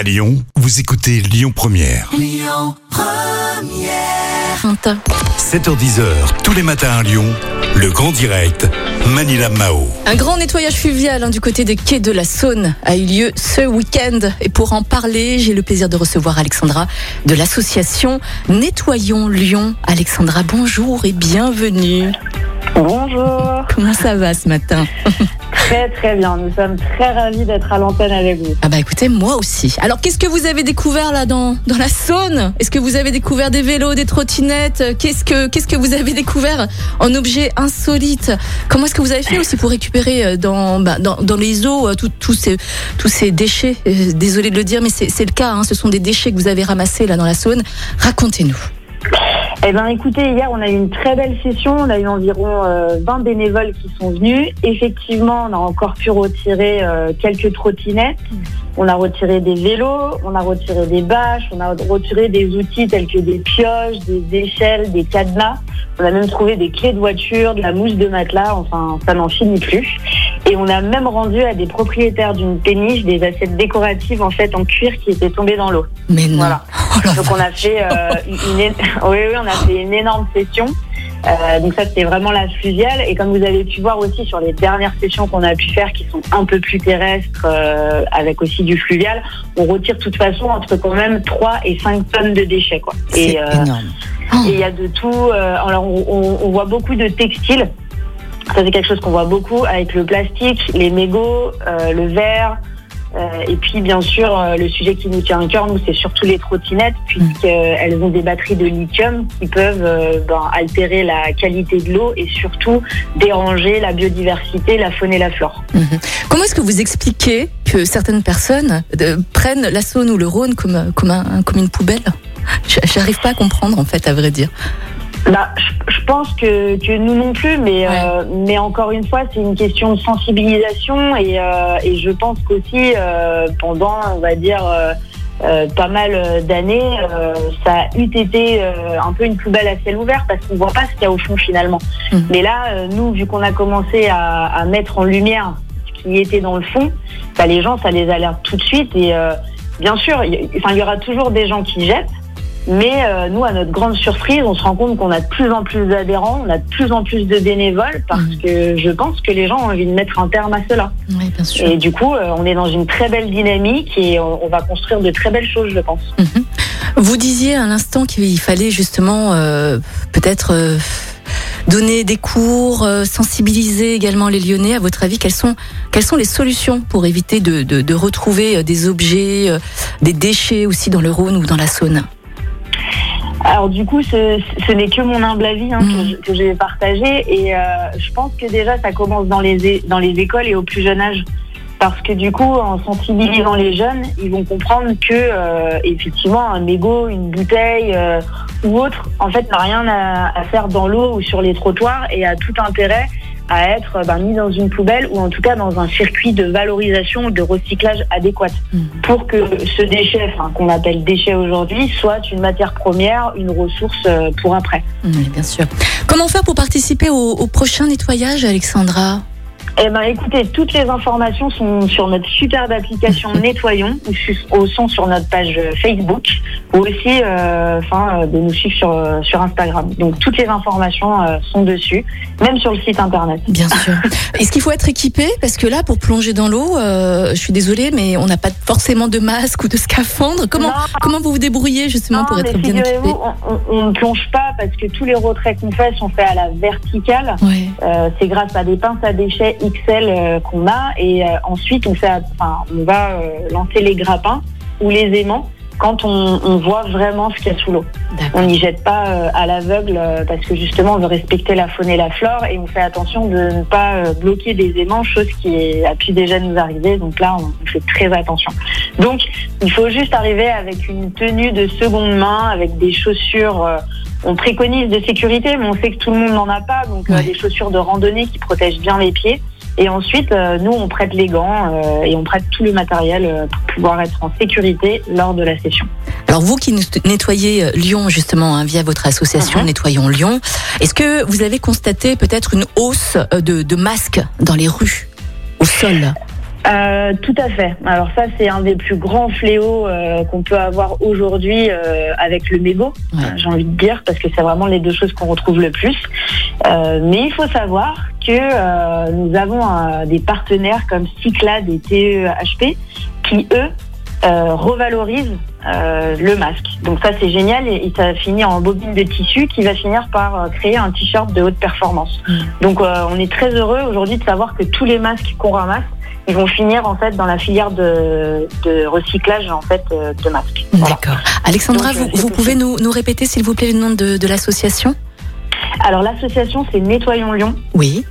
À Lyon, vous écoutez Lyon Première. 7h10h, tous les matins à Lyon, le grand direct, Manila Mao. Un grand nettoyage fluvial hein, du côté des quais de la Saône a eu lieu ce week-end. Et pour en parler, j'ai le plaisir de recevoir Alexandra de l'association Nettoyons Lyon. Alexandra, bonjour et bienvenue. Bonjour. Comment ça va ce matin? Très très bien. Nous sommes très ravis d'être à l'antenne avec vous. Ah bah écoutez, moi aussi. Alors qu'est-ce que vous avez découvert là dans, dans la Saône? Est-ce que vous avez découvert des vélos, des trottinettes? Qu'est-ce que qu'est-ce que vous avez découvert en objets insolites Comment est-ce que vous avez fait aussi pour récupérer euh, dans bah, dans, dans les eaux euh, tous ces tous ces déchets? Euh, Désolée de le dire, mais c'est c'est le cas. hein. Ce sont des déchets que vous avez ramassés là dans la Saône. Racontez-nous. Eh ben, écoutez, hier on a eu une très belle session. On a eu environ euh, 20 bénévoles qui sont venus. Effectivement, on a encore pu retirer euh, quelques trottinettes. On a retiré des vélos, on a retiré des bâches, on a retiré des outils tels que des pioches, des échelles, des cadenas. On a même trouvé des clés de voiture, de la mousse de matelas. Enfin, ça n'en finit plus. Et on a même rendu à des propriétaires d'une péniche des assiettes décoratives en fait en cuir qui étaient tombées dans l'eau. Mais non. Voilà. Oh Donc on a fait euh, une, oui, oui, on a fait une énorme session. Euh, donc ça c'était vraiment la fluviale et comme vous avez pu voir aussi sur les dernières sessions qu'on a pu faire qui sont un peu plus terrestres euh, avec aussi du fluvial, on retire de toute façon entre quand même 3 et 5 tonnes de déchets quoi. C'est Et énorme. Oh. et il y a de tout. alors on, on- on voit beaucoup de textiles. Ça c'est quelque chose qu'on voit beaucoup avec le plastique, les mégots, euh, le verre. euh, et puis bien sûr euh, le sujet qui nous tient à cœur, nous c'est surtout les trottinettes puisqu'elles ont des batteries de lithium qui peuvent ben, altérer la qualité de l'eau et surtout déranger la biodiversité, la faune et la flore. Mhm. Comment est-ce que vous expliquez que certaines personnes prennent la Saône ou le Rhône comme, comme, un- comme une poubelle? J'arrive pas à comprendre en fait, à vrai dire. Bah, je, pense que, que nous non plus, mais, euh, mais encore une fois, c'est une question de sensibilisation et, euh, et je pense qu'aussi euh, pendant, on va dire, pas mal d'années, ça a eu été un peu une poubelle à ciel ouvert parce qu'on voit pas ce qu'il y a au fond finalement. Mhm. Mais là, nous, vu qu'on a commencé à, à mettre en lumière ce qui était dans le fond, bah, les gens, ça les alerte tout de suite et bien sûr, il y, enfin, il y aura toujours des gens qui jettent. Mais euh, nous, à notre grande surprise, on se rend compte qu'on a de plus en plus d'adhérents, on a de plus en plus de bénévoles, parce Mhm. que je pense que les gens ont envie de mettre un terme à cela. Oui, bien sûr. Et du coup, euh, on est dans une très belle dynamique et on, on va construire de très belles choses, je pense. Vous disiez à l'instant qu'il fallait justement euh, peut-être donner des cours, sensibiliser également les Lyonnais. À votre avis, quelles sont, quelles sont les solutions pour éviter de, de, de retrouver des objets, des déchets aussi dans le Rhône ou dans la Saône? Alors du coup, ce, ce n'est que mon humble avis hein, que, je vais partager et euh, je pense que déjà ça commence dans les, dans les écoles et au plus jeune âge. Parce que du coup, en sensibilisant les jeunes, ils vont comprendre que euh, effectivement un mégot, une bouteille euh, ou autre, en fait, n'a rien à, à faire dans l'eau ou sur les trottoirs et a tout intérêt à être ben, mis dans une poubelle ou en tout cas dans un circuit de valorisation ou de recyclage adéquat pour que ce déchet, enfin, qu'on appelle déchet aujourd'hui, soit une matière première, une ressource euh, pour après. Oui, bien sûr. Comment faire pour participer au, au prochain nettoyage, Alexandra? Eh ben, écoutez, toutes les informations sont sur notre superbe application Nettoyons ou, ou sont sur notre page euh, Facebook ou aussi, euh, enfin, euh, de nous suivre sur, euh, sur Instagram. Donc, toutes les informations euh, sont dessus, même sur le site internet. Bien sûr. Est-ce qu'il faut être équipé? Parce que là, pour plonger dans l'eau, euh, je suis désolée, mais on n'a pas forcément de masque ou de scaphandre. Comment, Non. comment vous vous débrouillez justement Non, pour être bien équipé? on, ne plonge pas parce que tous les retraits qu'on fait sont faits à la verticale. Ouais. Euh, c'est grâce à des pinces à déchets XL euh, qu'on a et euh, ensuite on fait, enfin, on va euh, lancer les grappins ou les aimants quand on, on voit vraiment ce qu'il y a sous l'eau. On n'y jette pas euh, à l'aveugle euh, parce que justement on veut respecter la faune et la flore et on fait attention de ne pas euh, bloquer des aimants, chose qui a pu déjà nous arriver. Donc là on, on fait très attention. Donc il faut juste arriver avec une tenue de seconde main, avec des chaussures. on préconise de sécurité, mais on sait que tout le monde n'en a pas, donc Ouais. des chaussures de randonnée qui protègent bien les pieds. Et ensuite, euh, nous, on prête les gants euh, et on prête tout le matériel euh, pour pouvoir être en sécurité lors de la session. Alors vous qui nettoyez Lyon justement hein, via votre association Mhm. Nettoyons Lyon, est-ce que vous avez constaté peut-être une hausse de, de masques dans les rues, au sol? Euh, tout à fait. Alors ça, c'est un des plus grands fléaux euh, qu'on peut avoir aujourd'hui euh, avec le mégot, Ouais. j'ai envie de dire, parce que c'est vraiment les deux choses qu'on retrouve le plus. Mais il faut savoir que euh, nous avons euh, des partenaires comme Cyclade et TEHP qui, eux, euh, revalorisent euh, le masque. Donc ça, c'est génial et, et ça finit en bobine de tissu qui va finir par euh, créer un t-shirt de haute performance. Mm. Donc on est très heureux aujourd'hui de savoir que tous les masques qu'on ramasse ils vont finir en fait dans la filière de, de recyclage en fait de masques. Voilà. D'accord. Alexandra, Donc, vous, pouvez nous, nous répéter, s'il vous plaît, le nom de, de l'association? Alors l'association c'est Nettoyons Lyon Oui.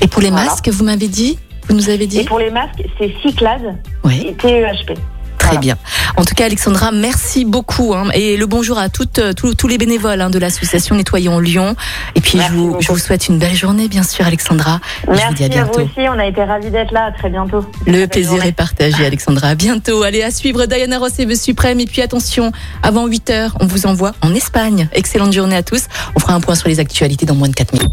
Et pour les Voilà. masques, vous m'avez dit Vous nous avez et dit pour les masques c'est Cyclade Oui. et TEHP. Très Voilà. bien. En tout cas, Alexandra, merci beaucoup. hein, et le bonjour à toutes, euh, tous, tous les bénévoles hein, de l'association Nettoyons Lyon. Et puis, je Merci vous, je vous souhaite une belle journée, bien sûr, Alexandra. Et je vous Merci dis à à, vous bientôt. aussi, on a été ravis d'être là. À très bientôt. Le Belle plaisir journée. est partagé, Alexandra. À bientôt. Allez, à suivre Diana Ross et Vœux Suprême. Et puis, attention, avant 8 heures, on vous envoie en Espagne. Excellente journée à tous. On fera un point sur les actualités dans moins de 4 minutes.